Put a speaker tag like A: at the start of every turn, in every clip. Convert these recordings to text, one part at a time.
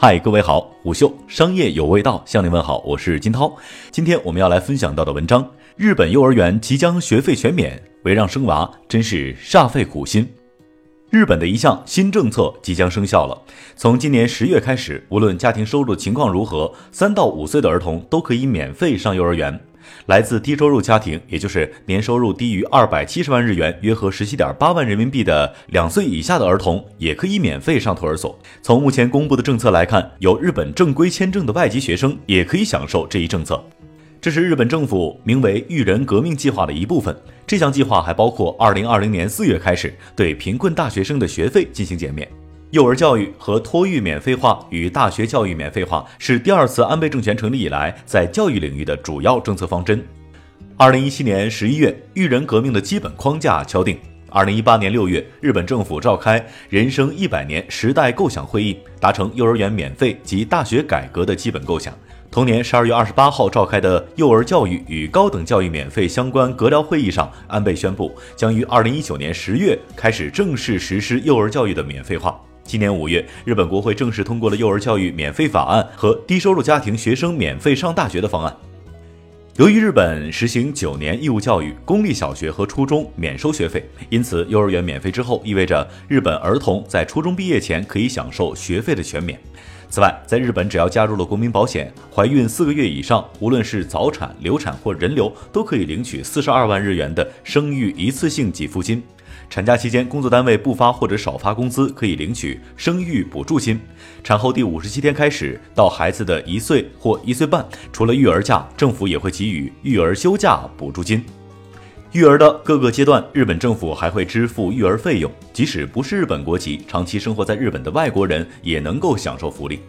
A: 嗨，各位好，虎嗅商业有味道向您问好，我是金涛。今天我们要来分享到的文章：日本幼儿园即将学费全免，围让生娃真是煞费苦心。日本的一项新政策即将生效了，从今年十月开始，无论家庭收入情况如何，三到五岁的儿童都可以免费上幼儿园。来自低收入家庭，也就是年收入低于二百七十万日元（约合十七点八万人民币）的两岁以下的儿童，也可以免费上托儿所。从目前公布的政策来看，有日本正规签证的外籍学生也可以享受这一政策。这是日本政府名为“育人革命计划”的一部分。这项计划还包括二零二零年四月开始对贫困大学生的学费进行减免。幼儿教育和托育免费化与大学教育免费化是第二次安倍政权成立以来在教育领域的主要政策方针。二零一七年十一月，育人革命的基本框架敲定。二零一八年六月，日本政府召开“人生一百年”时代构想会议，达成幼儿园免费及大学改革的基本构想。同年十二月二十八号召开的幼儿教育与高等教育免费相关阁僚会议上，安倍宣布将于二零一九年十月开始正式实施幼儿教育的免费化。今年五月，日本国会正式通过了幼儿教育免费法案和低收入家庭学生免费上大学的方案。由于日本实行九年义务教育，公立小学和初中免收学费，因此幼儿园免费之后，意味着日本儿童在初中毕业前可以享受学费的全免。此外，在日本只要加入了国民保险，怀孕四个月以上，无论是早产、流产或人流，都可以领取四十二万日元的生育一次性给付金。产假期间，工作单位不发或者少发工资，可以领取生育补助金。产后第五十七天开始到孩子的一岁或一岁半，除了育儿假，政府也会给予育儿休假补助金。育儿的各个阶段，日本政府还会支付育儿费用，即使不是日本国籍，长期生活在日本的外国人也能够享受福利。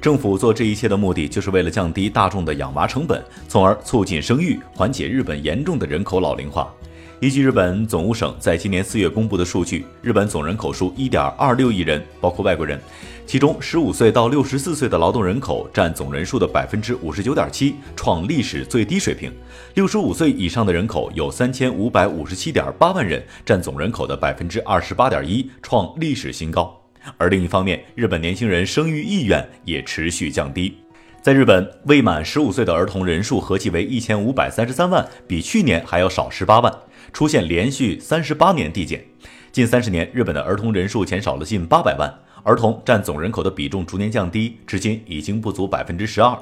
A: 政府做这一切的目的，就是为了降低大众的养娃成本，从而促进生育，缓解日本严重的人口老龄化。依据日本总务省在今年四月公布的数据，日本总人口数一点二六亿人，包括外国人，其中十五岁到六十四岁的劳动人口占总人数的百分之五十九点七，创历史最低水平。六十五岁以上的人口有三千五百五十七点八万人，占总人口的百分之二十八点一，创历史新高。而另一方面，日本年轻人生育意愿也持续降低。在日本，未满十五岁的儿童人数合计为一千五百三十三万，比去年还要少十八万。出现连续三十八年递减，近三十年，日本的儿童人数减少了近八百万，儿童占总人口的比重逐年降低，至今已经不足百分之十二。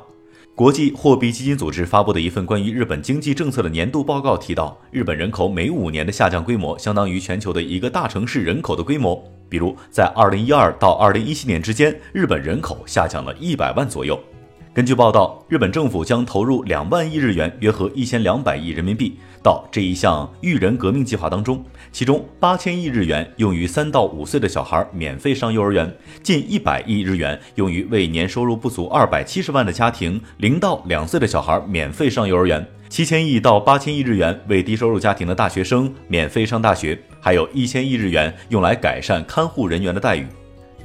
A: 国际货币基金组织发布的一份关于日本经济政策的年度报告提到，日本人口每五年的下降规模相当于全球的一个大城市人口的规模。比如，在二零一二到二零一七年之间，日本人口下降了一百万左右。根据报道，日本政府将投入两万亿日元（约合一千两百亿人民币）到这一项育人革命计划当中，其中八千亿日元用于三到五岁的小孩免费上幼儿园，近一百亿日元用于为年收入不足二百七十万的家庭零到两岁的小孩免费上幼儿园，七千亿到八千亿日元为低收入家庭的大学生免费上大学，还有一千亿日元用来改善看护人员的待遇。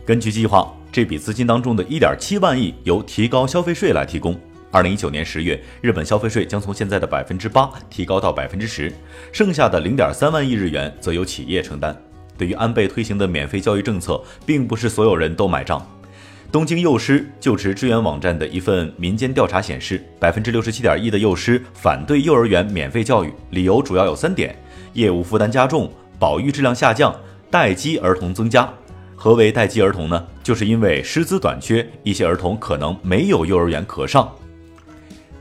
A: 根据计划。这笔资金当中的一点七万亿由提高消费税来提供。二零一九年十月，日本消费税将从现在的百分之八提高到百分之十，剩下的零点三万亿日元则由企业承担。对于安倍推行的免费教育政策，并不是所有人都买账。东京幼师就职支援网站的一份民间调查显示，百分之六十七点一的幼师反对幼儿园免费教育，理由主要有三点：业务负担加重、保育质量下降、待机儿童增加。何为待机儿童呢？就是因为师资短缺，一些儿童可能没有幼儿园可上。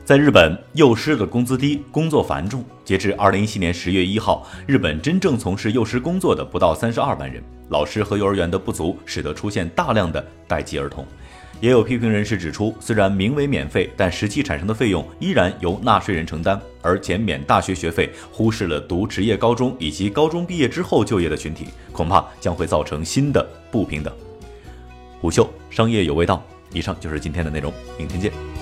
A: 在日本，幼师的工资低，工作繁重。截至二零一七年十月一号，日本真正从事幼师工作的不到三十二万人。老师和幼儿园的不足，使得出现大量的待机儿童。也有批评人士指出，虽然名为免费，但实际产生的费用依然由纳税人承担，而减免大学学费忽视了读职业高中以及高中毕业之后就业的群体，恐怕将会造成新的不平等。虎嗅商业有味道，以上就是今天的内容，明天见。